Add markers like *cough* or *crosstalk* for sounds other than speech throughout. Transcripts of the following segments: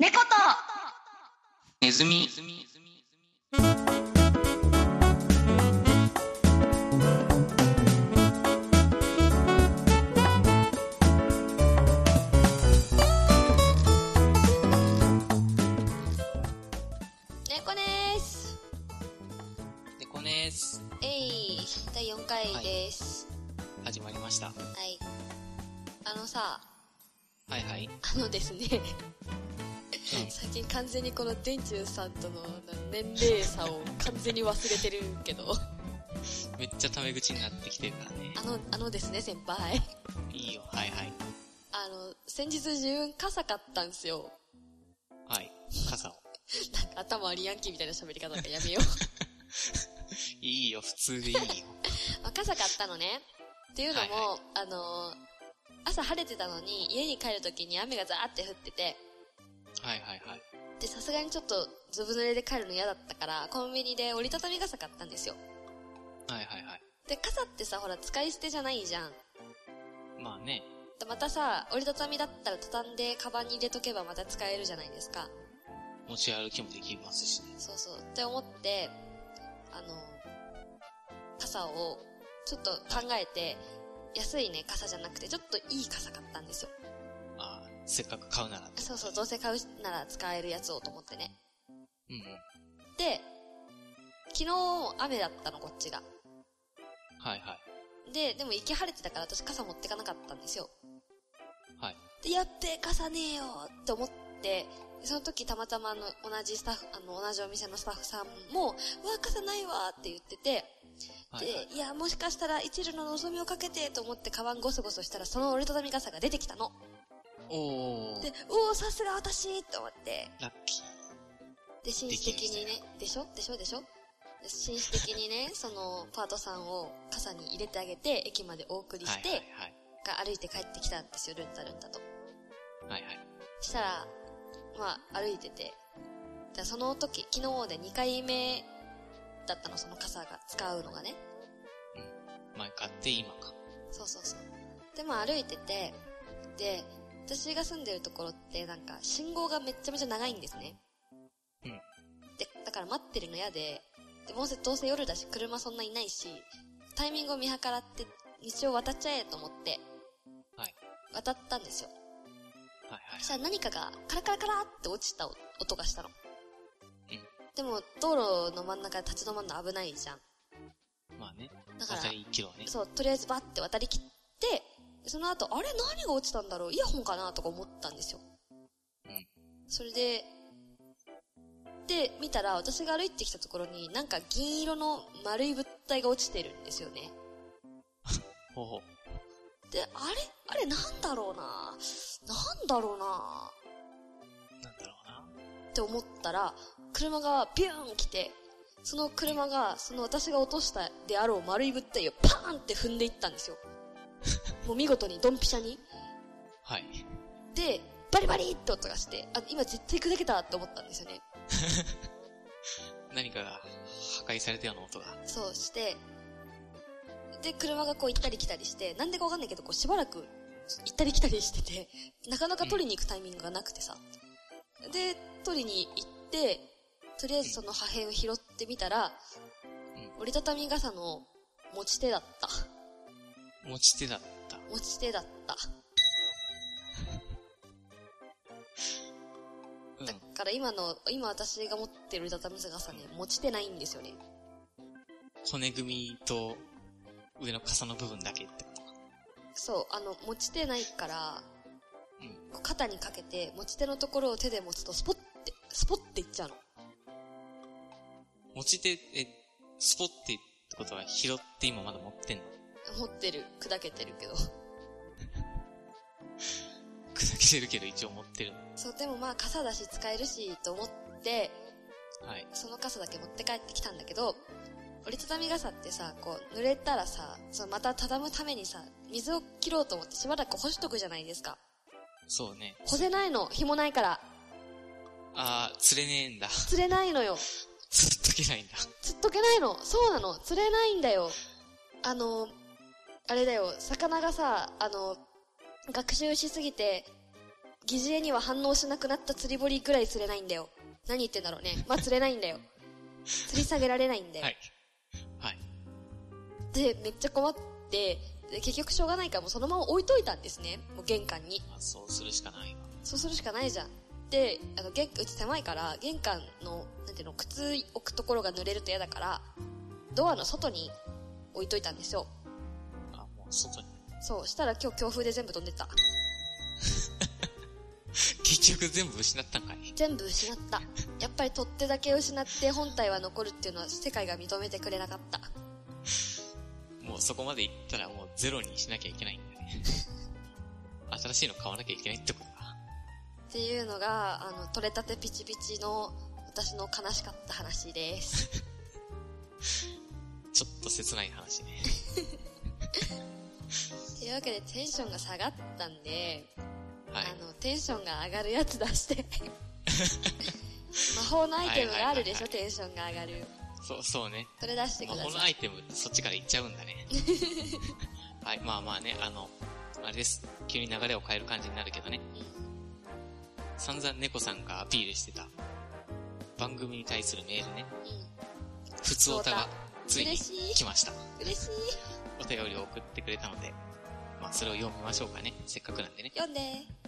猫とネズミ。猫です。猫です。えい、第4回です。始まりました。ははい。あのさ、いはい。あのですね、うん最近完全にこの電柱さんとの年齢差を完全に忘れてるけど、めっちゃタメ口になってきてるからね。あの、あのですね、先輩。いいよ。はいはい。あの、先日自分傘買ったんすよ。はい。傘を。*laughs* なんか頭ありヤンキーみたいな喋り方なんかやめよう。*laughs* いいよ。普通でいいよ。*laughs* まあ傘買ったのね。っていうのも、はいあの、朝晴れてたのに家に帰るときに雨がザーって降ってて、はいはいはい。で、さすがにちょっとずぶ濡れで帰るの嫌だったから、コンビニで折りたたみ傘買ったんですよ。はいはいはい。で、傘ってさ、ほら、使い捨てじゃないじゃん。まあね。でまたさ、折りたたみだったら畳んでカバンに入れとけばまた使えるじゃないですか。持ち歩きもできますしね。そうそう。って思って、あの、傘をちょっと考えて、安いね、傘じゃなくて、ちょっといい傘買ったんですよ。せっかく買うなら。そうそう、どうせ買うなら使えるやつをと思ってね。うんうん。で、昨日雨だったの、こっちが。はいはい。で、でも行き晴れてたから私傘持ってかなかったんですよ。はい。で、やっべえ、傘ねえよって思って、その時たまたまあの、同じスタッフ、あの、同じお店のスタッフさんも、うわ、傘ないわって言ってて、はいはいで、いや、もしかしたら一縷の望みをかけてと思ってカバンゴソゴソしたら、その折りたたみ傘が出てきたの。おーで、おお、さすが私って思って、ラッキー。で、紳士的にね、でしょ？でしょ？でしょ？で紳士的にね、*laughs* その、パートさんを傘に入れてあげて、駅までお送りして、はいはいはい。が歩いて帰ってきたんですよ、ルンタルンタと。はいはい。したら、まあ、歩いてて、じゃあその時、昨日で2回目だったの、その傘が使うのがね。前買って今か。そうそうそう。で、まあ歩いてて、で、私が住んでるところってなんか信号がめっちゃめちゃ長いんですね。うん。で、だから待ってるの嫌で、で、もうせどうせ夜だし車そんないないし、タイミングを見計らって道を渡っちゃえと思って、はい。渡ったんですよ。はいはいそしたら何かがカラカラカラって落ちた音がしたの。うんでも道路の真ん中で立ち止まるの危ないじゃん。まあね。だから渡り1キロね。そう、とりあえずバッて渡りきって、その後、あれ？何が落ちたんだろう？イヤホンかな？とか思ったんですよ。うん。それで、で、見たら私が歩いてきたところになんか銀色の丸い物体が落ちてるんですよね。ほうほう。で、あれ？あれなんだろうな？なんだろうな？なんだろうな。って思ったら、車がビューン来て、その車が、その私が落としたであろう丸い物体をパーンって踏んでいったんですよ。もう見事にドンピシャに。はい。で、バリバリって音がして、あ、今絶対砕けたって思ったんですよね。*laughs* 何かが破壊されたような音が。そうして、で、車がこう行ったり来たりして、なんでかわかんないけど、こうしばらく行ったり来たりしてて、なかなか取りに行くタイミングがなくてさ。で、取りに行って、とりあえずその破片を拾ってみたら、折りたたみ傘の持ち手だった。持ち手だった。持ち手だった。うん。だから今の、今私が持ってる折りたたみ傘ね、持ち手ないんですよね。骨組みと上の傘の部分だけってことか。そう、あの、持ち手ないから、うん。肩にかけて、持ち手のところを手で持つと、スポッて、スポッていっちゃうの。持ち手、え、スポってってことは拾って今まだ持ってんの？持ってる、砕けてるけど。砕けてるけど一応持ってるの。そう、でもまあ傘だし使えるし、と思って、はい。その傘だけ持って帰ってきたんだけど、折りたたみ傘ってさ、こう、濡れたらさ、そのまた畳むためにさ、水を切ろうと思ってしばらく干しとくじゃないですか。そうね。干せないの、紐ないから。あー、釣れねえんだ。釣れないのよ。釣っとけないんだ。釣っとけないの。そうなの。釣れないんだよ。あの、あれだよ、魚がさ、あの、学習しすぎて、疑似餌には反応しなくなった釣り堀ぐらい釣れないんだよ。何言ってんだろうね。*laughs* まあ、釣れないんだよ。釣り下げられないんだよ。はい。はい。で、めっちゃ困って、で結局しょうがないからもうそのまま置いといたんですね。もう玄関に。まあ、そうするしかないわ。そうするしかないじゃん。で、あの、玄うち狭いから、玄関の、なんていうの、靴置くところが濡れると嫌だから、ドアの外に置いといたんですよ。あ、もう外に。そう。したら今日強風で全部飛んでった。結局全部失ったんかい。全部失った。やっぱり取っ手だけ失って本体は残るっていうのは世界が認めてくれなかった。もうそこまで行ったらもうゼロにしなきゃいけないんだね。新しいの買わなきゃいけないってことか。っていうのが、あの、取れたてピチピチの私の悲しかった話です。*laughs* ちょっと切ない話ね。*laughs* というわけでテンションが下がったんで、はい。あの、テンションが上がるやつ出して。*laughs* 魔法のアイテムがあるでしょ、テンションが上がる。そう、そうね。それ出してく魔ださい。法のアイテム、そっちから行っちゃうんだね。*laughs* はい、まあまあね、あの、あれです。急に流れを変える感じになるけどね。散々猫さんがアピールしてた、番組に対するメールね。うん。普通おたが、ついに来ました。嬉しい。お便りを送ってくれたので、まあそれを読みましょうかね。せっかくなんでね。読んで。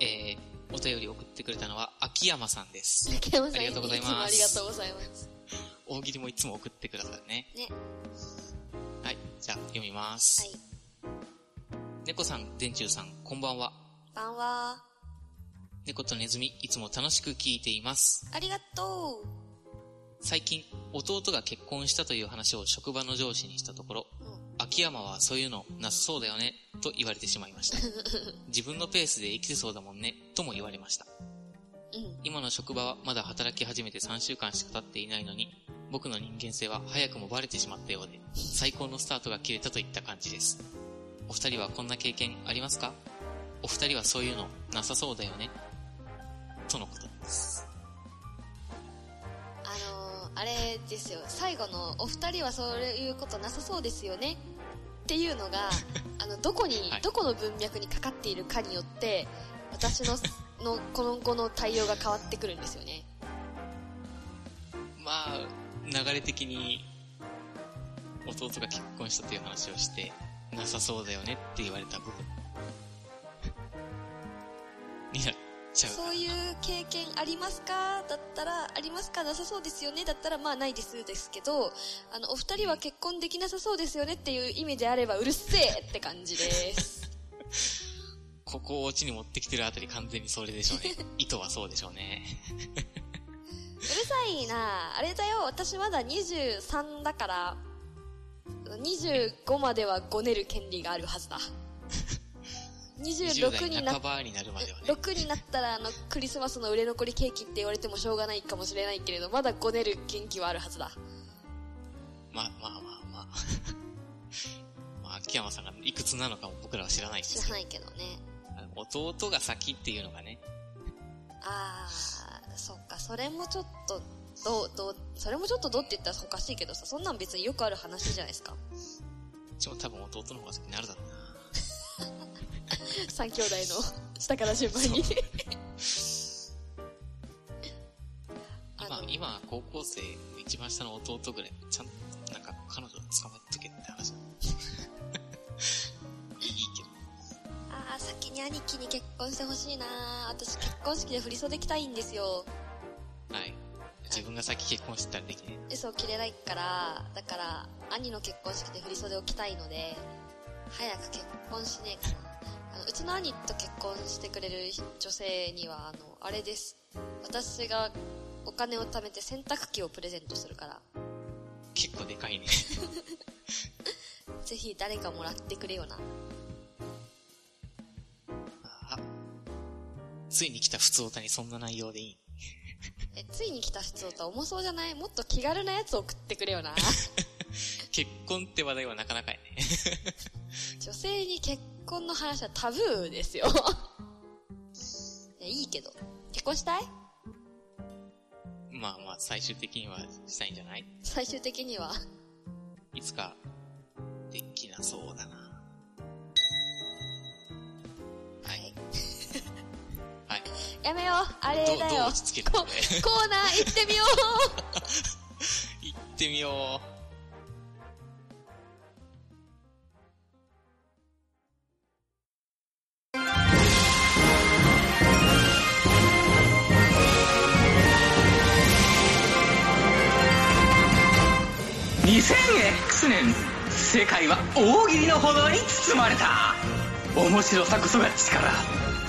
えー、お便りを送ってくれたのは、秋山さんです。竹山さんありがとうございますつもありがとうございます。大喜利もいつも送ってくださるね。ね。はい、じゃあ読みます。はい。猫さん、電柱さん、こんばんは。こんばんは。猫とネズミ、いつも楽しく聞いています。ありがとう。最近、弟が結婚したという話を職場の上司にしたところ、うん。秋山はそういうのなさそうだよね、と言われてしまいました。*laughs* 自分のペースで生きてそうだもんね、とも言われました。うん。今の職場はまだ働き始めて3週間しか経っていないのに、僕の人間性は早くもバレてしまったようで、最高のスタートが切れたといった感じです。お二人はこんな経験ありますか？お二人はそういうのなさそうだよねとのことです。あのー、あれですよ。最後の、お二人はそういうことなさそうですよね。っていうのが、*laughs* あの、どこに、はいどこの文脈にかかっているかによって、私の、*laughs* の、この後の対応が変わってくるんですよね。まあ、流れ的に、弟が結婚したという話をして、なさそうだよねって言われた部分。になっちゃう。そういう経験ありますか？だったら、ありますか？なさそうですよね？だったら、まあないですですけど、あの、お二人は結婚できなさそうですよね？っていう意味であれば、うるせえって感じです。*laughs* ここをオチに持ってきてるあたり完全にそれでしょうね。*laughs* 意図はそうでしょうね。うるさいなあれだよ、私まだ23だから、25まではごねる権利があるはずだ。20 26代になになるまではね。6になったらあのクリスマスの売れ残りケーキって言われてもしょうがないかもしれないけれどまだごねる元気はあるはずだまあまあまあまあ。*laughs* まあ、秋山さんがいくつなのかも僕らは知らないです知らないけどね弟が先っていうのがね、あーそっかそれもちょっとどうどうそれもちょっとどうって言ったらおかしいけどさそんなん別によくある話じゃないですかうちも多分弟の方が先になるだろうな。*laughs* 3兄弟の下から順番に *laughs* あ今の、今、高校生、一番下の弟ぐらい、ちゃんと、なんか、彼女捕まえとけって話だ。*laughs* いいけど。あー先に兄貴に結婚してほしいな私結婚式で振り袖着たいんですよはい。自分が先結婚してたらできね。嘘を着れないからだから兄の結婚式で振り袖を着たいので早く結婚しねえかなあのうちの兄と結婚してくれる女性にはあのあれです私がお金を貯めて洗濯機をプレゼントするから結構でかいね。*laughs* ぜひ誰かもらってくれよなあついに来た普通歌にそんな内容でいい。えついに来た質問とは重そうじゃない？もっと気軽なやつ送ってくれよな *laughs* 結婚って話題はなかなかやね。女性に結婚の話はタブーですよ *laughs* いやいいけど結婚したい？まあまあ、最終的にはしたいんじゃない？最終的には？いつか、できなそうだな。はい。やめよう。あれだよ。どう落ち着けるのこね。コーナー行ってみよ *laughs* 行ってみよ 2000X 年世界は大喜利の炎に包まれた。面白さこそが力。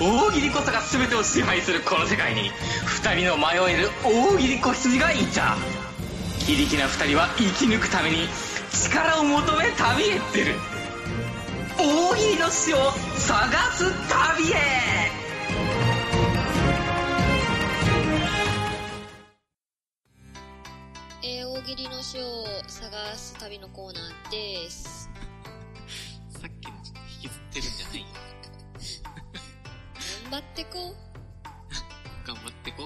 大喜利こそが全てを支配するこの世界に。2人の迷える大喜利子羊がいた。非力な2人は生き抜くために力を求め旅へ出る。大喜利の死を探す旅へ。う。えー、大喜利の詩を探す旅のコーナーです。う。さっきのちょっと引きずってるんじゃない？よ。頑張ってこう。頑張ってこ。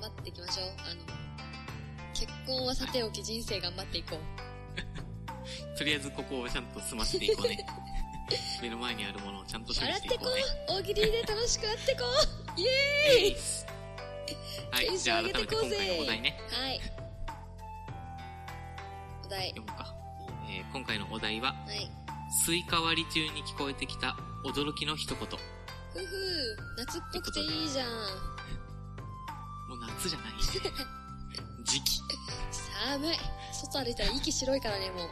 頑張っていきましょう。あの、結婚はさておき人生頑張っていこう。*laughs* とりあえずここをちゃんと済ませていこうね。*laughs* 目の前にあるものをちゃんと処理笑っててこしいこうね。う。大喜利で楽しくやってこう。*laughs* イエーイはい、じゃあ改めて今回のお題ね。はい。読むか。えー今回のお題は、はい。スイカ割り中に聞こえてきた驚きの一言。ふふ夏っぽくていいじゃん。*laughs* もう夏じゃない。*laughs* 時期。寒い。外歩いたら息白いからね、も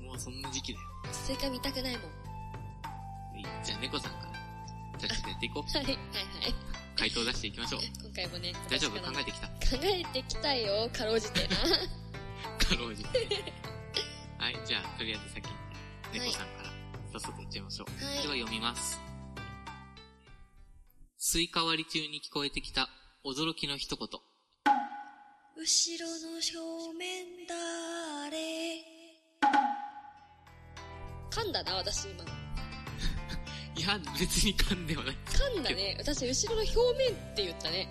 う。もうそんな時期だよ。スイカ見たくないもん。じゃあ猫さんから。じゃあちょっとやっていこう。い、はい、はい。回答出していきましょう。今回もね、大丈夫？考えてきた。考えてきたよ、かろうじてな。かろうじて。はい、じゃあ、とりあえず先に、猫さんから、早速いっちゃいましょう。はいでは読みます。スイカ割り中に聞こえてきた驚きの一言。後ろの正面だれ。噛んだな、私今。*laughs* いや、別に噛んではない。噛んだね。私、後ろの表面って言ったね。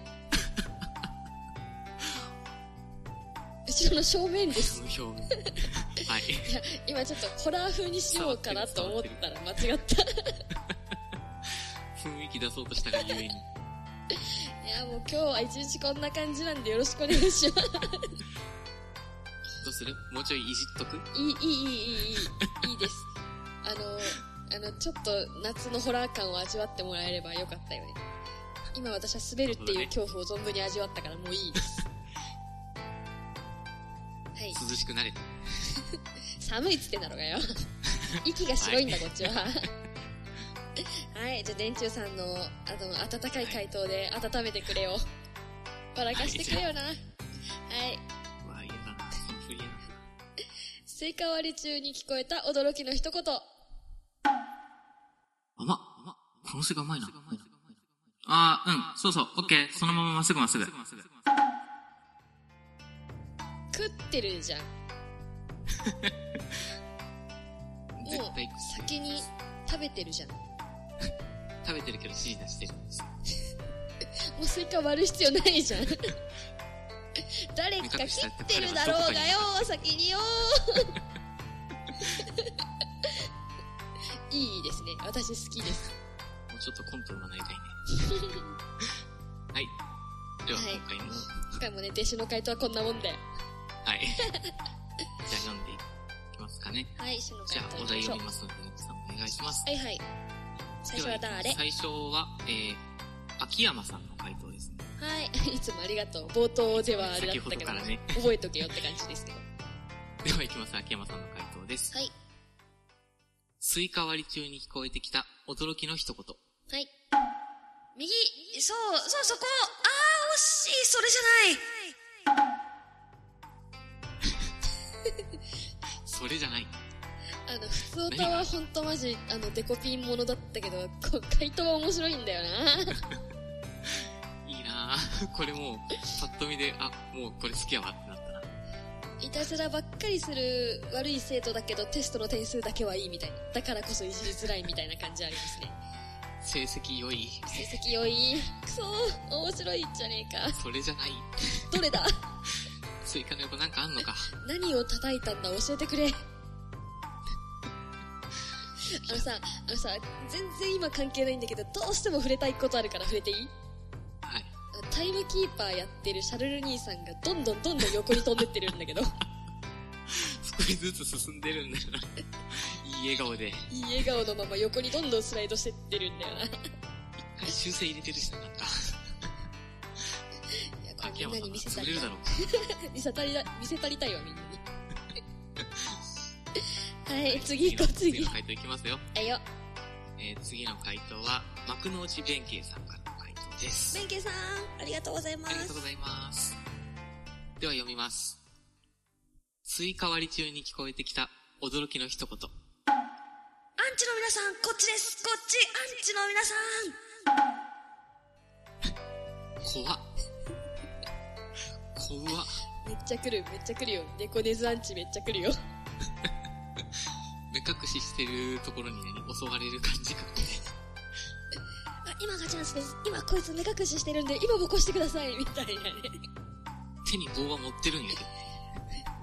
後ろの正面です面。はい。いや、今ちょっとホラー風にしようかなと思ったら間違った。雰囲気出そうとしたがゆえに。いや、もう今日は一日こんな感じなんでよろしくお願いします。どうする？もうちょいいじっとく？いい、いい、いい、いい、いい、いいです。あの、あの、ちょっと夏のホラー感を味わってもらえればよかったよね。今私は滑るっていう恐怖を存分に味わったからもういいです。はい。涼しくなれた。*laughs* 寒いっつってんだろうがよ。*laughs* 息が白いんだ、こっちは。はい、じゃあ、電柱さんの、あの、温かい回答で温めてくれよ。笑かしてくれよな。はい。うわ、嫌だな。その振りやな。スイカ割り中に聞こえた驚きの一言。甘っ。甘っ。このスイカうまいな。あー、うん。そうそう。オッケー。そのまままっすぐまっすぐ。食ってるじゃん。*laughs* もう先に食べてるじゃん。も食べてるけど指示出してるんですよ。うスイカ割る必要ないじゃん。*laughs* 誰か切ってるだろうがよ、先によ。*laughs* いいですね。私好きです。もうちょっとコントになりたいね。はい。では、はい今回も、今回もね、弟子の回答はこんなもんで。はい。*laughs* じゃあ読んでいきますかね。はい、師のじゃあ、お題読みますので、皆さんお願いします。う。はいはい。最初は誰？最初は、えー、秋山さんの回答ですね。はい。*laughs* いつもありがとう。冒頭ではあれだったけど、先ほどからね覚えとけよって感じですけど。*laughs* では、いきます。秋山さんの回答です。はい。スイカ割り中に聞こえてきた驚きの一言。はい。右、そう、そう、そこあー、惜しい、それじゃない *laughs* それじゃない。あの、普通歌はほんとマジ、あの、デコピンものだったけど、こう、回答は面白いんだよな。*laughs* いいなぁ。これもう、パッと見で、あ、もうこれ好きやわってなったな。いたずらばっかりする悪い生徒だけど、テストの点数だけはいいみたいな。だからこそいじりづらいみたいな感じありますね。成績良い。成績良い。くそー、面白いじゃねえか。それじゃない。どれだ？スイカの横なんかあんのか。何を叩いたんだ教えてくれ。*laughs* あのさ、あのさ、全然今関係ないんだけど、どうしても触れたいことあるから触れていい？はい。タイムキーパーやってるシャルル兄さんがどんどんどんどん横に飛んでってるんだけど、少しずつ進んでるんだよな。*laughs* いい笑顔で。いい笑顔のまま横にどんどんスライドしてってるんだよな。い修正入れてるしな、か。や、これ秋山さん見せたりたい潰れるだろ。う。*laughs* 見せたりだ、見せたりたいわ、みんなに。*laughs* はい、次行こう、次。次の回答いきますよ。はいよ。えー次の回答は、幕の内弁慶さんからの回答です。弁慶さん、ありがとうございますありがとうご。ざいます。では読みます。スイカ割り中に聞こえてきた驚きの一言。アンチの皆さん、こっちですこっちアンチの皆さん怖っ。怖っ。めっちゃ来る、めっちゃ来るよ。猫ネズアンチめっちゃ来るよ。*laughs* 目隠ししてるところにね、襲われる感じが *laughs* 今がチャンスです。今こいつ目隠ししてるんで、今ボコしてくださいみたいなね。手に棒は持ってるんやけど。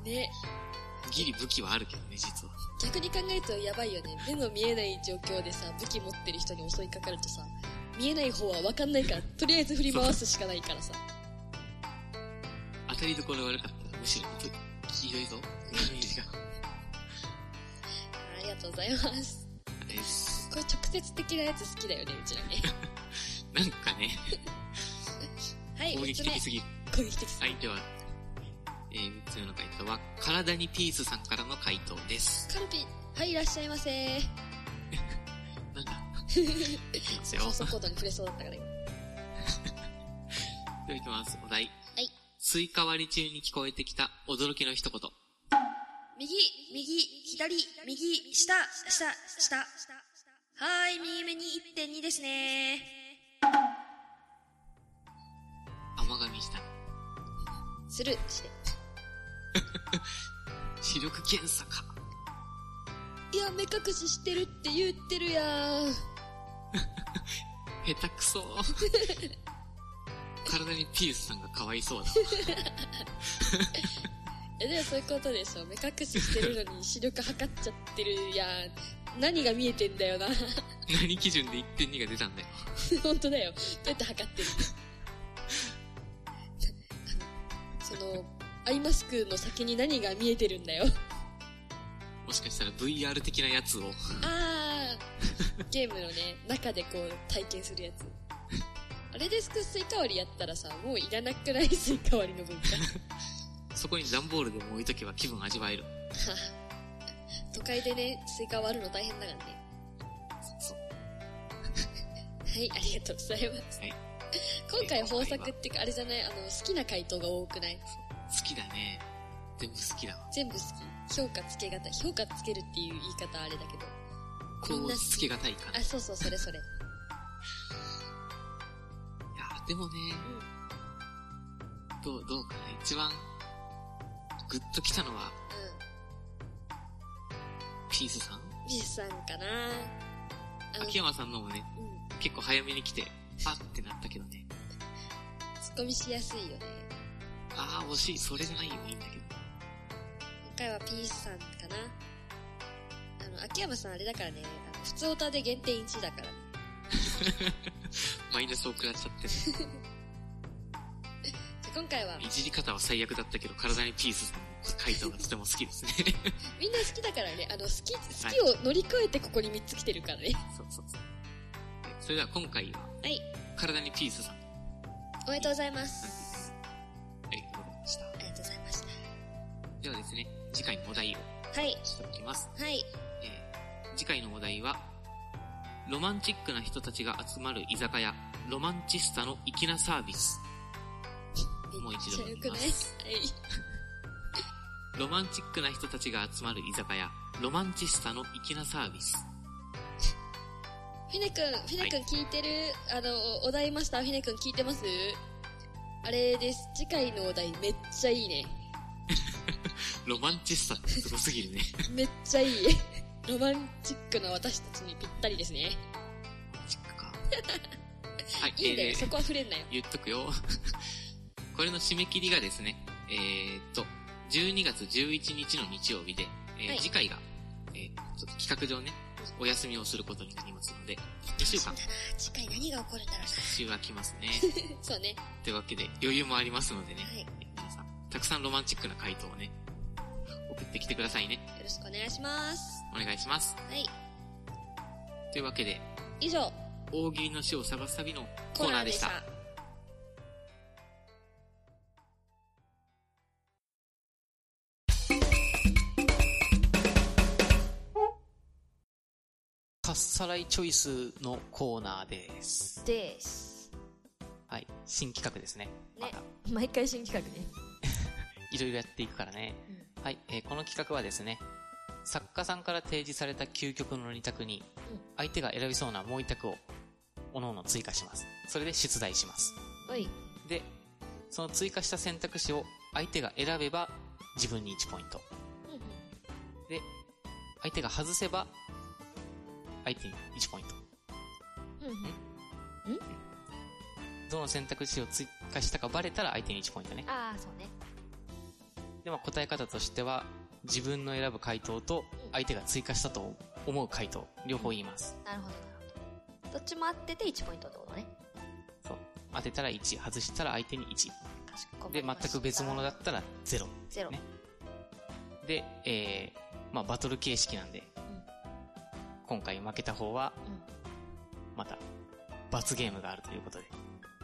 *laughs* ね。ギリ武器はあるけどね、実は。逆に考えるとやばいよね。目の見えない状況でさ、武器持ってる人に襲いかかるとさ、見えない方は分かんないから、とりあえず振り回すしかないからさ。当たりどころ悪かったら、むしろ、ひどいぞ。イメージが。ありがとうございます。です。これ直接的なやつ好きだよね、うちらね。*laughs* なんかね、はい、攻撃的すぎる。攻撃的すはい、では、えー、三つ目の回答は、体にピースさんからの回答です。カルピ、はい、いらっしゃいませ。*laughs* なんだ。放送コードに触れそうだったから今。*laughs* では行きます。お題。はい。スイカ割り中に聞こえてきた驚きの一言。右、右、左、右、下、下、下。はーい、右目に1.2ですね。甘噛みした。スルーして。*laughs* 視力検査か。いや、目隠ししてるって言ってるやん。*laughs* 下手くそ。*laughs* 体にピースさんがかわいそうだ。*laughs* え、でもそういうことでしょ。目隠ししてるのに視力測っちゃってるやん。何が見えてんだよな。何基準で1.2が出たんだよ。*laughs* 本当だよ。どうやって測ってる *laughs* その、アイマスクの先に何が見えてるんだよ。もしかしたら VR 的なやつを。あー、ゲームのね、中でこう体験するやつ。あれでスイカ割りやったらさ、もういらなくないスイカ割りの文化？*laughs* そこに段ボールでも置いとけば気分味わえる。都会でね、スイカ割るの大変だからね。そう。はい、ありがとうございます。はい。今回豊作ってか、あれじゃない？あの、好きな回答が多くない？好きだね。全部好きだわ。全部好き。評価つけがたい。評価つけるっていう言い方あれだけど。こうつけがたいかあ、そうそう、それそれ。でもね、うん。どう、どうかな。一番、グッときたのは、ピースさん？うん。ビスさんかな秋山さんのもね、うん。結構早めに来て、あってなったけどね。ツッコミしやすいよね。あー惜しい、それじゃないよ、いいんだけど。今回はピースさんかなあの、秋山さんあれだからね、あの普通オタで減点1だからね。*laughs* マイナスを食らっちゃって。*laughs* じゃあ今回は、いじり方は最悪だったけど、体にピースさんの回答がとても好きですね。*laughs* みんな好きだからね、あの、好き、好きを乗り越えてここに3つ来てるからね。そうそうそう。それでは今回は、はい。体にピースさん。おめでとうございます。ありがとうございました。ありがとうございましではですね、次回のお題をた。はい。しておきます。はい。えー次回のお題は、ロマンチックな人たちが集まる居酒屋、ロマンチスタの粋なサービス。もう一度めっちゃよくない？はい。ロマンチックな人たちが集まる居酒屋、ロマンチスタの粋なサービス。フィネ君、フィネ君聞いてる、あの、お題マスターフィネ君聞いてます？あれです。次回のお題めっちゃいいね。*laughs* ロマンチスタってすごすぎるね。*laughs* めっちゃいい。ロマンチックな私たちにぴったりですね。チックか。*laughs* はい、いいんだよ、えーそこは触れんなよ。言っとくよ。*laughs* これの締め切りがですね、えー、っと、12月11日の日曜日で、えーはい次回が、えーちょっと企画上ね、お休みをすることになりますので、*laughs* 2週間、次回何が起こるんだろう週が来ますね。な。そうね。というわけで、余裕もありますのでね、はい。よ皆さん、たくさんロマンチックな回答をね、送ってきてくださいね。ろしくお願いします。お願いします。はい。というわけで、以上、大喜利の死を探す旅のコーナーでした。かっさらいチョイスのコーナーです。です。はい。新企画ですね。まねた、。毎回新企画ね。*laughs* いろいろやっていくからね。はい。えーこの企画はですね、作家さんから提示された究極の2択にうん、相手が選びそうなもう1択を、各々追加します。それで出題します。おい。で、その追加した選択肢を相手が選べば自分に1ポイント。うんうんで、相手が外せば相手に1ポイント。うんうん。どの選択肢を追加したかバレたら相手に1ポイントね。ああ、そうね。でも答え方としては、自分の選ぶ回答と相手が追加したと思う回答、両方言います。なるほど、なるほど。どっちも合ってて1ポイントってことね。そう。当てたら1、外したら相手に1。かしこまで、全く別物だったら0。ゼロ。ねで、えー、まあバトル形式なんで、今回負けた方は、うんまた、罰ゲームがあるということで。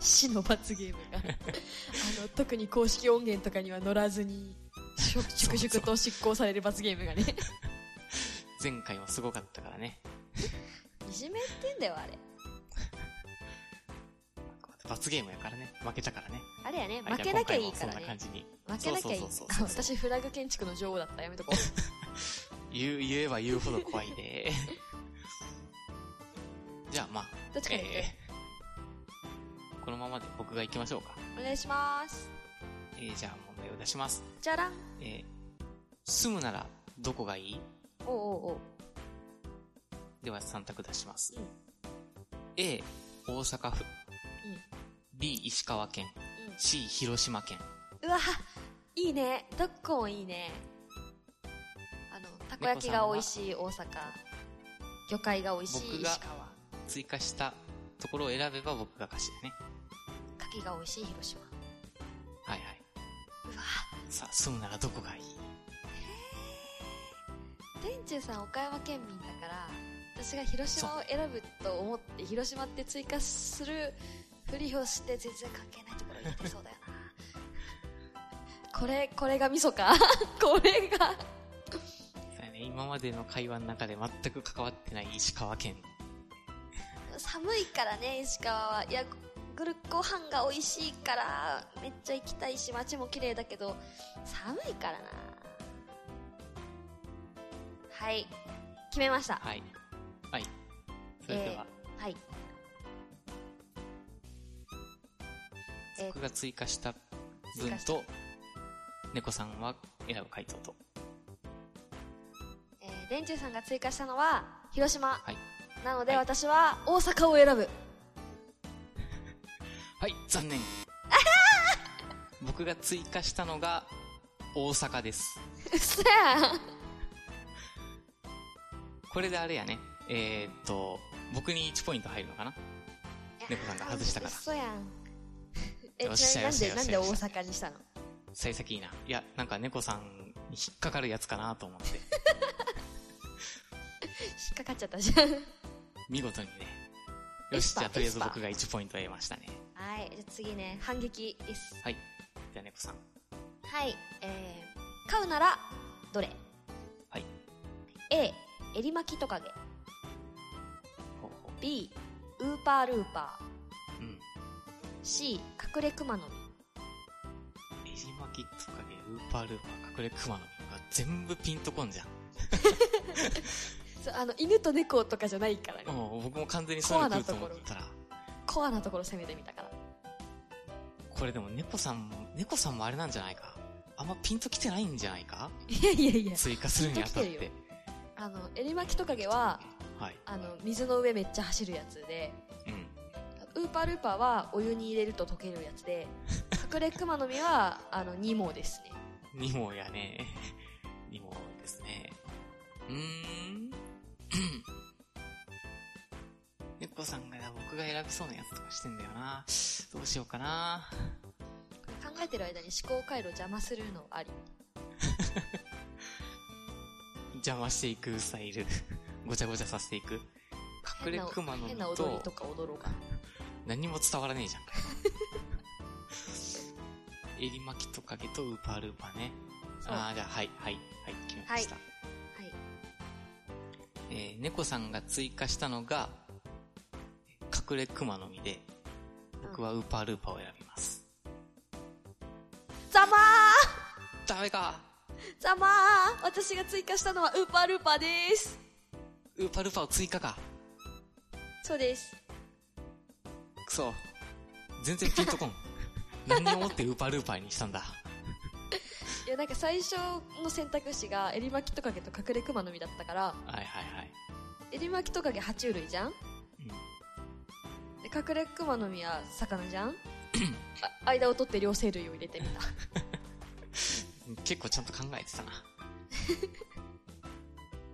死の罰ゲームが。*laughs* あの、特に公式音源とかには乗らずに、粛々と執行される罰ゲームがね。前回もすごかったからね。いじめってんだよ、あれ。罰ゲームやからね。負けたからね。あれやね、はい負けなきゃいいからねそんな感。じに。負けなきゃいい私フラグ建築の女王だった。やめとこう。*laughs* 言う、言えば言うほど怖いで。*laughs* じゃあまあ、どっちかえーこのままで僕が行きましょうか。お願いします。えーじゃあ問題を出します。じゃらん。えー住むならどこがいい？おうおうおう。では3択出します。うん A、大阪府。うん B、石川県。うん C、広島県。うわ、いいね。どっこもいいね。あの、たこ焼きが美味しい大阪。魚介が美味しい僕が石川。追加したところを選べば僕が勝ちだね。牡蠣が美味しい広島。はいはい。さあ、住むならどこがいい？天中さん岡山県民だから、私が広島を選ぶと思って、広島って追加するふりをして全然関係ないところに行ってそうだよな。*laughs* これ、これが味噌か？*laughs* これが。そうやね、今までの会話の中で全く関わってない石川県。寒いからね、石川は。いや、グルご飯が美味しいから、めっちゃ行きたいし、街も綺麗だけど、寒いからな。はい。決めました。はい。はい。それでは、はい。えー僕が追加した分と、猫さんは選ぶ回答と。えー、電柱さんが追加したのは、広島。はい。なので、はい私は大阪を選ぶ。はい、残念。僕が追加したのが、大阪です。嘘やん。これであれやね。えー、っと、僕に1ポイント入るのかな？猫さんが外したから嘘やん。*laughs* え、よっちなみになんで、しゃよっしゃよっしゃなんで大阪にしたの？幸先いいな。いや、なんか猫さんに引っかかるやつかなと思って。*laughs* 引っかかっちゃったじゃん。見事にね。よし、じゃあとりあえず僕が1ポイント得ましたね。次ね、反撃です。はい。じゃあ猫さん。はい。えー、飼うなら、どれ？はい。A、エリマキトカゲ。ほうほ B、ウーパールーパう。うん。ー。C、隠れクマノミ。エジマキトカゲ、ウーパールーパー、隠れクマの実が全部ピンとこんじゃん。*laughs* そう、あの、犬と猫とかじゃないからね。もう僕も完全にそういうのと思ったら、コアなところ攻めてみた。これでも猫さんも、猫さんもあれなんじゃないか？あんまピンと来てないんじゃないか？いやいやいや。追加するにあたってて。あの、エリマキトカゲは、はい。あの、水の上めっちゃ走るやつで、うん。ウーパールーパーはお湯に入れると溶けるやつで、*laughs* 隠れクマノミは、あの、ニモですね。ニモやね。ニモですね。うーん。猫さんが僕が選びそうなやつとかしてんだよな。どうしようかな。考えてる間に思考回路邪魔するのあり。*laughs* 邪魔していくスタイル。ごちゃごちゃさせていく。隠れ熊の変な踊りとか踊ろうかな。何も伝わらねえじゃんか。*laughs* 襟巻きトカゲとウーパールーパーね。ああ、じゃあ、はい、はい、はい、決めました。はい。えー、猫さんが追加したのが、隠れ熊の実で、僕はウーパールーパーを選びます。ざまダメかーざまー私が追加したのはウーパールーパーです。ウーパールーパーを追加か。そうです。くそ。全然ピンとこん。*laughs* 何を思ってウーパールーパーにしたんだ。いや、なんか最初の選択肢が、エリマキトカゲと隠れクマの実だったから、はいはいはい。エリマキトカゲ爬虫類じゃん？で、隠れクマの実は魚じゃん？*coughs* あ間を取って両生類を入れてみた。うん。結構ちゃんと考えてたな。*laughs*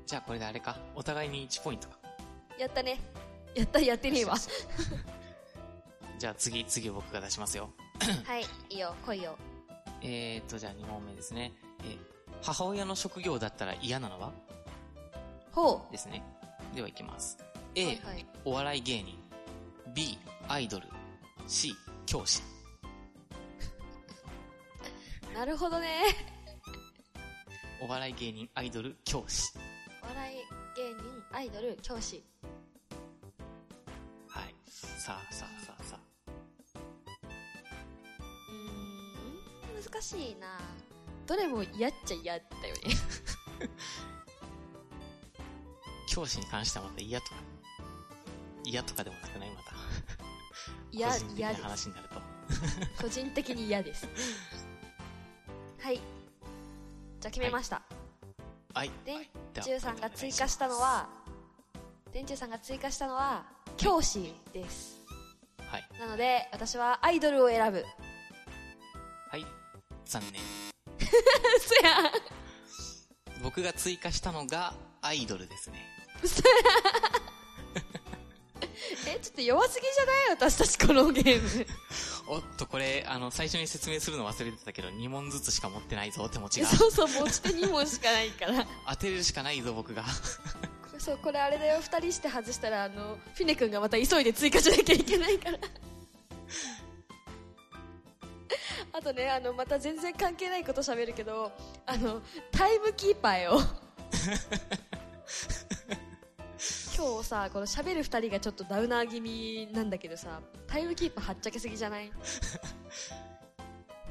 じゃあこれであれか。お互いに1ポイントか。やったね。やった、やってねえわ。*laughs* じゃあ次、次を僕が出しますよ。*coughs* はい、いいよ、来いよ。えーと、じゃあ2問目ですね。えー母親の職業だったら嫌なのは？ほですね。では行きます。A、はいはいお笑い芸人。B、アイドル。C、教師。う。*laughs* なるほどね。お笑い芸人、アイドル、教師。お笑い芸人、アイドル、教師。はい。さあさあさあさうーん、難しいなどれも嫌っちゃ嫌だよね。あ。教師に関してはまた嫌とか。嫌とかでもなくない？また。嫌嫌です。話になると。個人的に嫌です。はい。じゃあ決めました。はい。電柱さんが追加したのは、電柱さんが追加したのは、教師です。はい。なので、私はアイドルを選ぶ。はい。残念。嘘やん僕が追加したのが、アイドルですね。え、ちょっと弱すぎじゃない？私たちこのゲーム。*laughs* おっと、これ、あの、最初に説明するの忘れてたけど、2問ずつしか持ってないぞ、手持ちが。そうそう、持ち手2問しかないから。*laughs* 当てるしかないぞ、僕が。そう、これあれだよ、二人して外したら、あの、フィネ君がまた急いで追加しなきゃいけないから。*laughs* あとね、あの、また全然関係ないこと喋るけど、あの、タイムキーパーよ。今日さ、この喋る二人がちょっとダウナー気味なんだけどさ、タイムキーパーはっちゃけすぎじゃない？*laughs*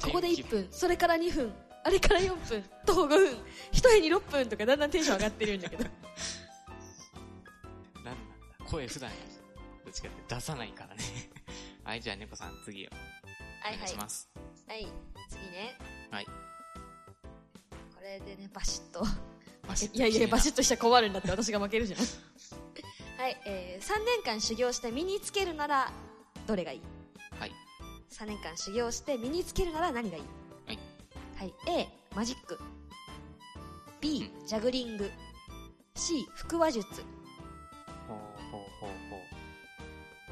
ここで1分、それから2分、あれから4分、徒歩5分、一重に6分とかだんだんテンション上がってるんだけど。*laughs* なんなんだ。声普段、どっちかって出さないからね。*laughs* はい、じゃあ、猫さん、次を。はいはいお願いし。ます。はい、次ね。はい。これでね、バシッと。バシッといやいや、バシッと。としちゃ困るんだって私が負けるじゃん。*laughs* はい、えー、3年間修行して身につけるなら、どれがいい？はい。?3 年間修行して身につけるなら何がいい？はい。はい、A、マジック。B、ジャグリング。C、腹話術。ほうほうほうほ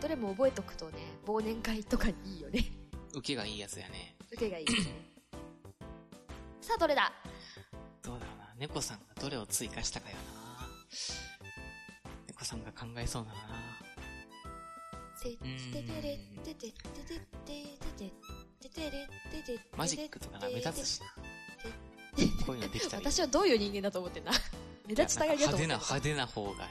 どれも覚えとくとね、忘年会とかにいいよね。う。受けがいいやつやね。受けがいいですね。さあ、どれだ？猫さんがどれを追加したかよな猫さんが考えそうだなマジックとかな、目立つしな。*laughs* こういうのできたら私はどういう人間だと思ってんだ目立ちたがりだと思って派手な、派手な方が。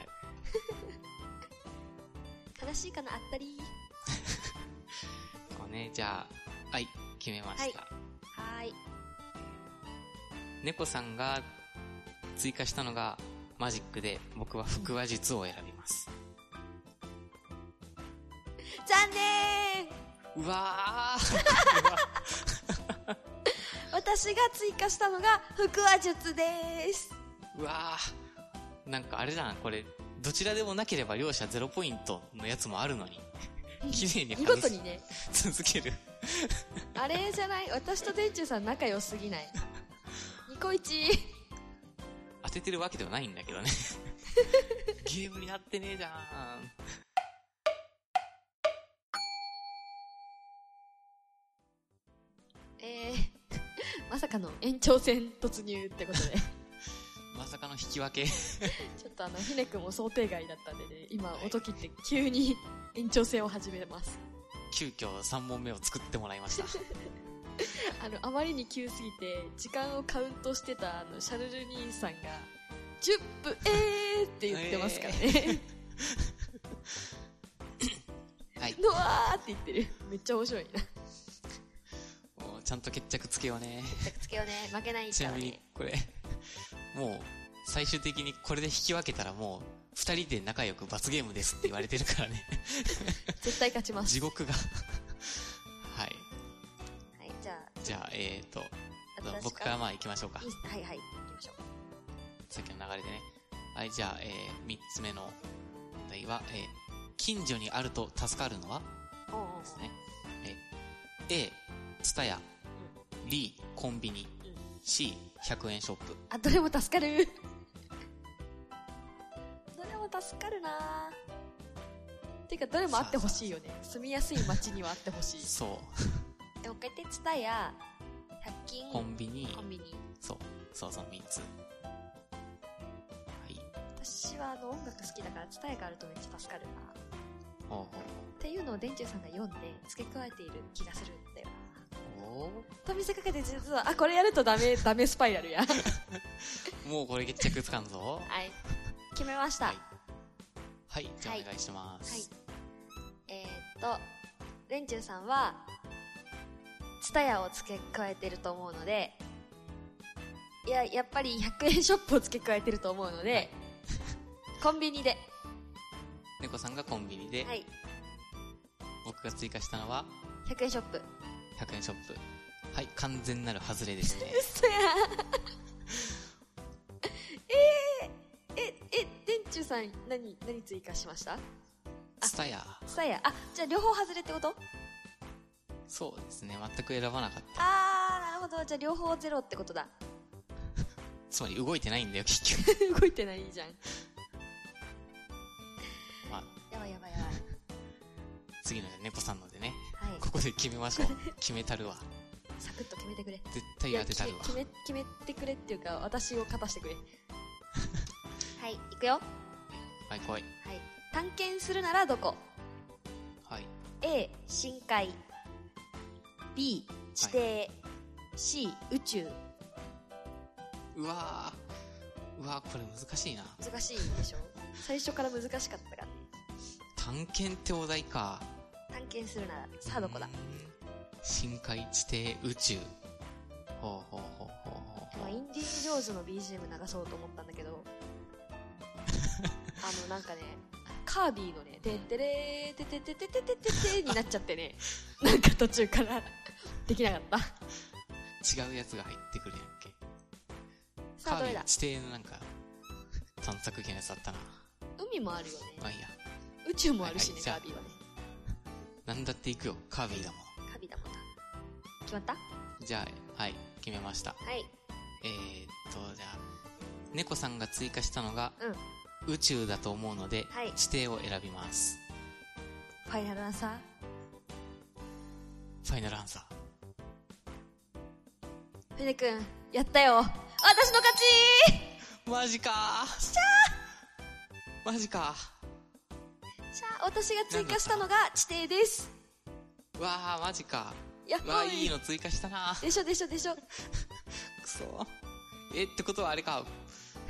悲しいかな、あったり。*laughs* そうね、じゃあ、はい、決めました。はい。猫さんが追加したのがマジックで、僕は腹話術を選びます。残念！うわー。*laughs* 私が追加したのが腹話術です。うわー。なんかあれだな、これ、どちらでもなければ両者ゼロポイントのやつもあるのに、綺麗に見事にね。続ける。あれじゃない？私と電柱さん仲良すぎない？ニコイチ当ててるわけではないんだけどね *laughs* ゲームになってねえじゃん。えー、まさかの延長戦突入ってことでまさかの引き分け *laughs* ちょっとあの、ひねくんも想定外だったんでね、今、音切って急に延長戦を始めます。急遽3問目を作ってもらいました。あの、あまりに急すぎて、時間をカウントしてた、あの、シャルル兄さんが、10分、えーって言ってますからね。*laughs* はい。ドワーって言ってる。めっちゃ面白いな。もうちゃんと決着つけようね。つけようね。負けないちなみに、これ、もう、最終的にこれで引き分けたらもう、二人で仲良く罰ゲームですって言われてるからね。*laughs* 絶対勝ちます。*laughs* 地獄が。えーと、僕からまあ行きましょうか。はいはい、行きましょう。さっきの流れでね。はい、じゃあ、えー、三つ目の問題は、えー、近所にあると助かるのは？ですね。えー、A、ツタヤ。B、コンビニ。うん C、100円ショップ。あ、どれも助かる。*laughs* どれも助かるなていうか、どれもあってほしいよね。住みやすい街にはあってほしい。そう。でも、一回ツタヤ、100均、コンビニコ。ンビニ。そう。そうそう、三つ。はい。私はあの音楽好きだからツタヤがあるとめっちゃ助かるな。ほうほうっていうのを電柱さんが読んで付け加えている気がするんだよな。おと見せかけて実は、あ、これやるとダメ、*laughs* ダメスパイラルや。ー *laughs* もうこれ決着つかんぞ。はい。決めました。はいはい、じゃあお願いします。はい。えー、っと、レンチューさんは、ツタヤを付け加えてると思うので、いや、やっぱり100円ショップを付け加えてると思うので、はいコンビニで。猫さんがコンビニで、はい。僕が追加したのは？100円ショップ。100円ショップ。はい、完全なる外れですね。*laughs* 嘘や *laughs* えー、え、え、電柱さん、何、何追加しました？ツタヤ。ツタヤ。あ、じゃあ両方外れってこと？そうですね、全く選ばなかった。あー、なるほど。じゃあ両方ゼロってことだ。*laughs* つまり動いてないんだよ、結局。*laughs* 動いてないじゃん。まあ、やばいやばいやばい。*laughs* 次の猫さんのでね、はい。ここで決めましょう。決めたるわ。サクッと決めてくれ。絶対当てたるわ。決め、決め決めてくれっていうか、私を勝たしてくれ。はい、いくよ。はい、来い。はい。探検するならどこ？はい。?A、深海。B、地底。C、宇宙。うわー。うわー、これ難しいな。難しいでしょ？最初から難しかったからね。探検ってお題か。探検するなら、さあどこだ？深海、地底、宇宙。ほうほうほうほうほうまあ、インディ・ージョーンズの BGM 流そうと思ったんだけど、*laughs* あの、なんかね、カービィのね、てってれー、ててててててててになっちゃってね、*laughs* なんか途中からできなかった。違うやつが入ってくるやんけ。さあ、どれだカービィ地底のなんか、探索系のやつだったな。海もあるよね。まあいいや。宇宙もあるしね、はいはいカービィはね。なんだって行くよ。カービィだもカービィだもんな。決まった？ん。じゃあ、はい、決めました。はい。えー、っと、じゃあ、猫さんが追加したのが、うん。宇宙だと思うので、はい地底を選びます。ファイナルアンサー？ファイナルアンサー。フェネ君、やったよ。私の勝ちマジかーしゃーマジかじゃあ、私が追加したのが地底です。ーわー、マジかやっー。わー、ほいいいの追加したなーでしょでしょでしょ。*laughs* くそえ、ってことはあれか。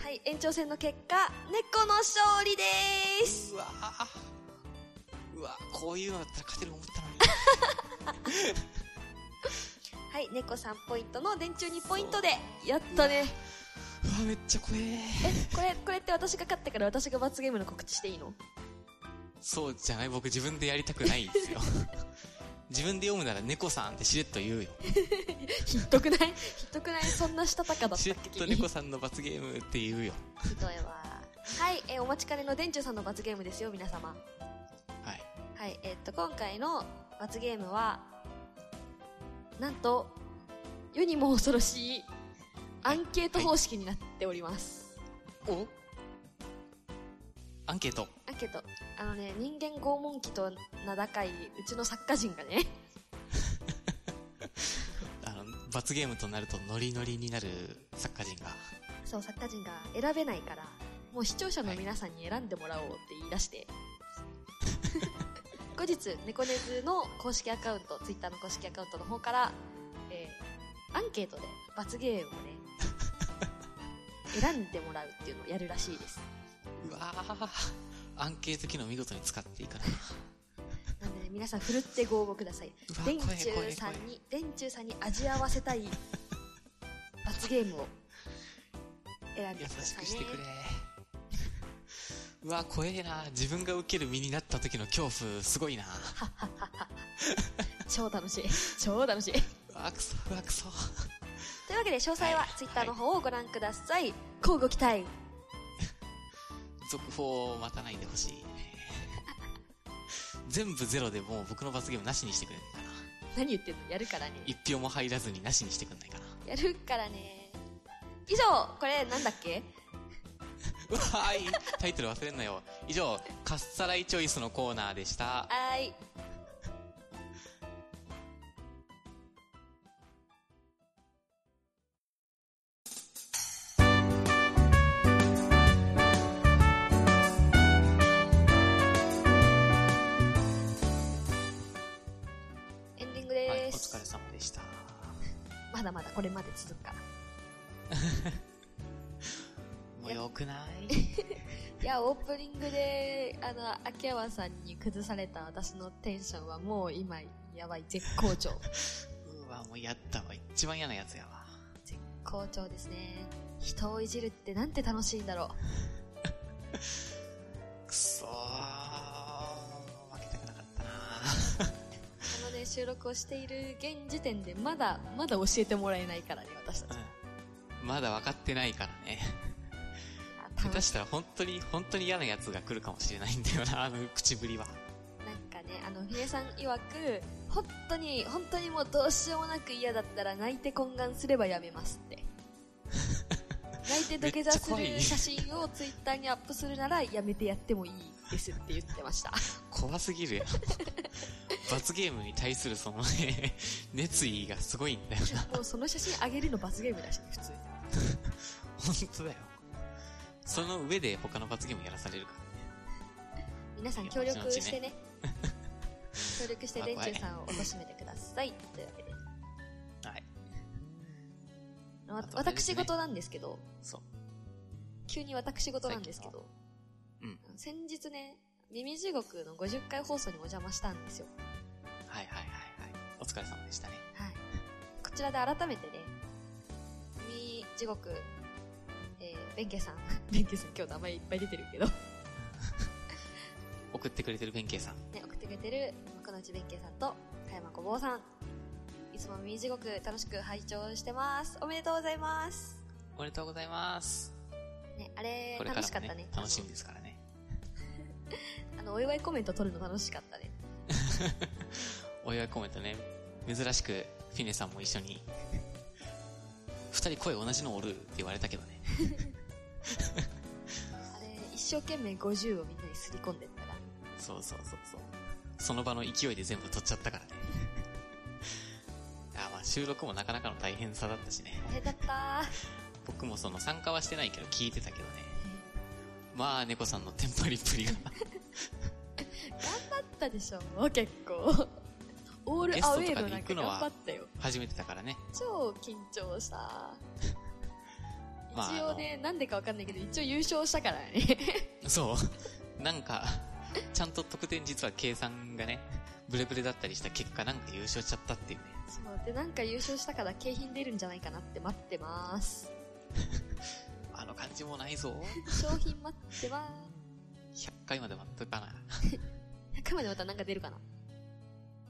はい、延長戦の結果、猫の勝利ですうわー。うわこういうのだったら勝てる思ったのに。*laughs* はい、猫3ポイントの電柱2ポイントで、やったね。うわめっちゃ怖えー。え、これ、これって私が勝ったから私が罰ゲームの告知していいの？そうじゃない？僕自分でやりたくないですよ。*laughs* 自分で読むなら猫さんってしれっと言うよ。ひっどくない？ひっどくない？そんなしたたかだっしたれっっけ君と猫さんの罰ゲームって言うよ。ひどいわ。はい、えーお待ちかねの電柱さんの罰ゲームですよ、皆様。はい。はい、えーっと、今回の罰ゲームは、なんと、世にも恐ろしいアンケート方式になっております。お？アンケート。アンケート。あのね、人間拷問機と名高い、うちの作家人がね、*laughs* あの、罰ゲームとなるとノリノリになる作家陣が。そう、作家陣が選べないから、もう視聴者の皆さんに選んでもらおうって言い出して、後日、猫ネズの公式アカウント、ツイッターの公式アカウントの方から、えー、アンケートで罰ゲームをね、*laughs* 選んでもらうっていうのをやるらしいです。うわーアンケート機能見事に使っていかな。なんでね、皆さん、ふるってご応募ください。電柱さんに、電柱さんに味合わせたい罰ゲームを選んで優くださいねしくして。くれ。うわ、怖えな。自分が受ける身になった時の恐怖、すごいな。*laughs* 超楽しい。超楽しい。うわ、くそ、うわ、くそ。というわけで、詳細ははいツイッターの方をご覧ください。交互期待。続報を待たないでほしいね。*laughs* 全部ゼロでもう僕の罰ゲームなしにしてくれないかな。何言ってんの？やるからね。一票も入らずになしにしてくんないかな。やるからね。以上、これなんだっけ？うわーい。タイトル忘れんなよ。以上、カッサライチョイスのコーナーでした。はーい。エンディングはい、おです。疲れ様でした。*laughs* まだまだこれまで続くから。*laughs* もうよくない？*laughs* いや、オープニングで、あの、秋山さんに崩された私のテンションはもう今、やばい、絶好調。うわ、もうやったわ。一番嫌なやつやわ。絶好調ですね。人をいじるってなんて楽しいんだろう。*laughs* くそー。負けたくなかったなあのね、収録をしている現時点でまだ、まだ教えてもらえないからね、私たち。うん。まだ分かってないからね。下手したら本当に、本当に嫌なやつが来るかもしれないんだよな、*laughs* あの口ぶりは。なんかね、あの、ひねさん曰く、本当に、本当にもうどうしようもなく嫌だったら泣いて懇願すればやめますって。*laughs* 泣いて土下座する写真を *laughs* ツイッターにアップするならやめてやってもいいですって言ってました。怖すぎるやん。罰ゲームに対するそのね、熱意がすごいんだよな。もうその写真あげるの罰ゲームだしね、普通に。本当だよ。その上で他の罰ゲームやらされるからね。皆さん協力してね。協力して電柱さんを貶めてください。というわけで。はい。わね私事なんですけど、そう。急に私事なんですけど、うん。先日ね、耳地獄の50回放送にお邪魔したんですよ。はいはいはいはい。お疲れ様でしたね。はい。こちらで改めてね、耳地獄、えー、弁慶さん、*laughs* 弁慶さん今日名前いっぱい出てるけど、ね、*laughs* 送ってくれてる弁慶さん。送ってくれてる、幕の内弁慶さんと、加山小坊さん。いつも耳地獄楽しく拝聴してます。おめでとうございます。おめでとうございます。ね、あれ、これね楽しかったね。、楽しみですからね。*laughs* あの、お祝いコメント取るの楽しかったね。お祝いコメントね、珍しくフィネさんも一緒に、二人声同じのおるって言われたけどね。あれ、一生懸命50をみんなにすり込んでったら、そうそうそうそう。その場の勢いで全部取っちゃったからね。*laughs* あまあ収録もなかなかの大変さだったしね。大変だった僕もその参加はしてないけど聞いてたけどね。まあ、猫さんのテンパりっぷりが。頑張ったでしょ、結構。オールアウェーの中頑張ったよ。初めてだからね。超緊張した。まあ一応ね、なんでかわかんないけど、一応優勝したからね。*laughs* そう。なんか、ちゃんと得点実は計算がね、ブレブレだったりした結果なんか優勝しちゃったっていうね。そう。で、なんか優勝したから景品出るんじゃないかなって待ってます。*laughs* あの感じもないぞ。商品待ってま100回まで待っとくかな。す。100回までまたなんか出るかな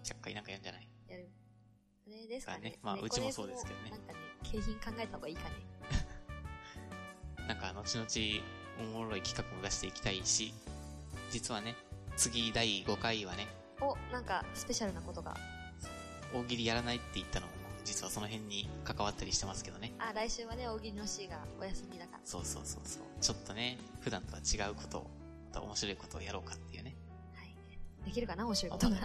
100回なんかやんじゃない？やる。あれですかね。まあ猫うちもそうですけどねなんかね、景品考えた方がいいかね。なんか後々おもろい企画も出していきたいし、実はね、次第5回はね、お、なんかスペシャルなことが。大喜利やらないって言ったのも、実はその辺に関わったりしてますけどね。あ、来週はね、大喜利の C がお休みだから。そうそうそうそう。ちょっとね、普段とは違うことを、また面白いことをやろうかっていうね。はい。できるかな面白いことが。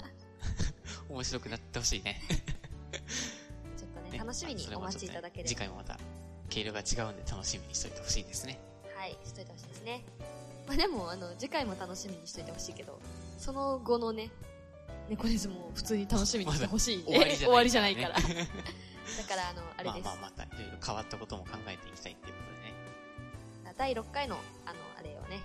面白くなってほしいね。*laughs* ちょっとね、*laughs* ね楽しみにお待ちいただければ次回もまた、毛色が違うんで楽しみにしといてほしいですね。はい、しといてほしいですね。まあでも、あの、次回も楽しみにしといてほしいけど、その後のね、猫ネズも普通に楽しみにしてほしいんで、まだ終わりじゃないから。*laughs* だから、あの、あれです。まあまあまた、いろいろ変わったことも考えていきたいっていうことでね。第6回の、あの、あれをね、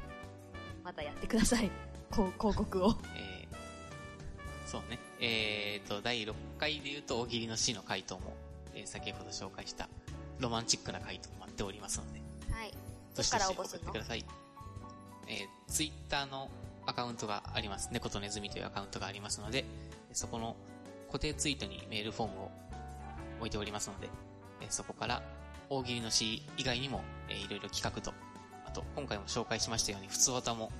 またやってください。こう広告を。えー、そうね。えーと、第6回で言うと、大喜利の死の回答も、えー先ほど紹介した、ロマンチックな回答も待っておりますので、はい。どしどし送ってください。えー、ツイッターのアカウントがあります。猫とネズミというアカウントがありますので、そこの固定ツイートにメールフォームを置いておりますので、えーそこから大喜利の詩以外にも、えーいろいろ企画と、あと、今回も紹介しましたように、普通歌も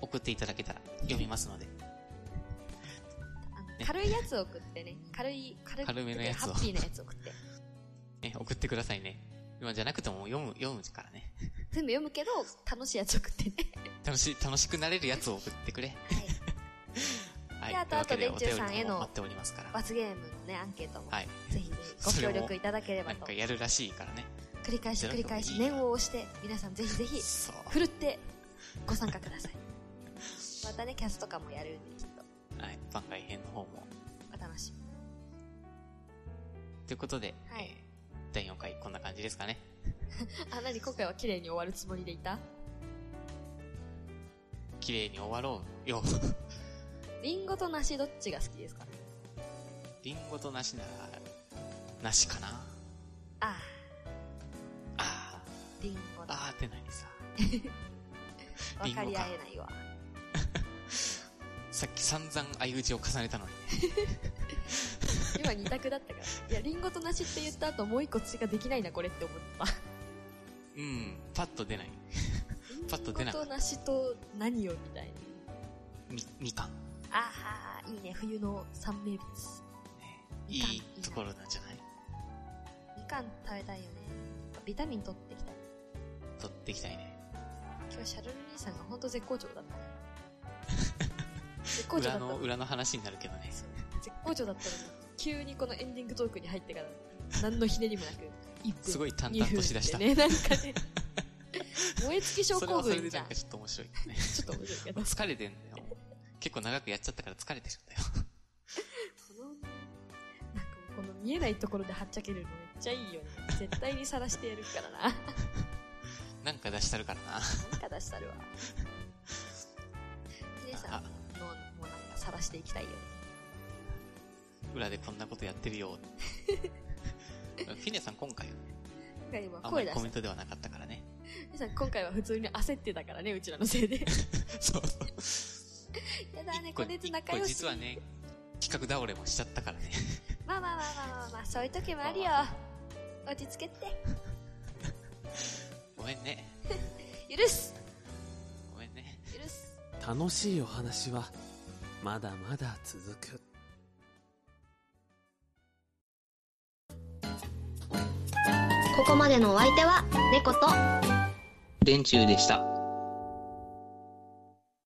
送っていただけたら読みますので、*laughs* ね軽いやつを送ってね。軽い、軽い。軽めのやつをハッピーなやつを送って。ね、送ってくださいね。今じゃなくても読む、読むからね。全部読むけど、楽しいやつ送ってね。楽しい、楽しくなれるやつを送ってくれ。はい。はい。であとあと電柱さんへの待っておりますから。罰ゲームのね、アンケートも、はい。ぜひ *laughs* ご協力いただければとなんか。やるらしいからね。繰り返し繰り返し念を押して、皆さんぜひぜひ。ふるってご参加ください。*laughs* またね、キャスとかもやるんで、ちょっとはい。番外編の方も。お楽しみ。ということで、はいえー第4回こんな感じですかね。*laughs* あ、なに今回は綺麗に終わるつもりでいた？綺麗に終わろうよ。リンゴと梨どっちが好きですか？リンゴと梨なら、梨かな？ああー、リンゴ。あーって何さ。分 *laughs* かり合えないわ。*laughs* さっき散々相打ちを重ねたのに。今二択だったから。いや、リンゴと梨って言った後もう一個追加できないな、これって思った。うん、パッと出ない。*laughs* パッと出なかったリンゴと梨と何をみたいな。み、みかん。あー、いいね、冬の三名物。ねいいところなんじゃない？みかん食べたいよね。ビタミン取ってきたい。取っていきたいね。今日シャルル兄さんがほんと絶好調だったね。*laughs* 絶好調だ裏の、ったのに。裏の話になるけどね。絶好調だったのに、急にこのエンディングトークに入ってから、何のひねりもなく、1分。すごい淡々としだした。2分でね、なんかね、燃え尽き症候群じゃん。ちょっと面白いね。ょっと面白いけど。こ疲れてんだよ。結構長くやっちゃったから疲れてるんだよ。の、なんかこの見えないところではっちゃけるのめっちゃいいよね。絶対に晒してやるからな。なんか出したるからな。なんか出したるわ。ヒデさんの、もうなんか晒していきたいよね。裏でこんなことやってるよ。*laughs* フィネさん今回はね、今回はあんま声コメントではなかったからね。ヒデさん今回は普通に焦ってたからね、うちらのせいで。*laughs* そう。*laughs* やだね、これで仲一個良し。実はね、企画倒れもしちゃったからね。まあまあまあまあまあまあ、そういう時もあるよ。落ち着けて。ごめんね。許すごめんね。許す楽しいお話はまだまだ続くまでのお相手は、猫と、電柱でした。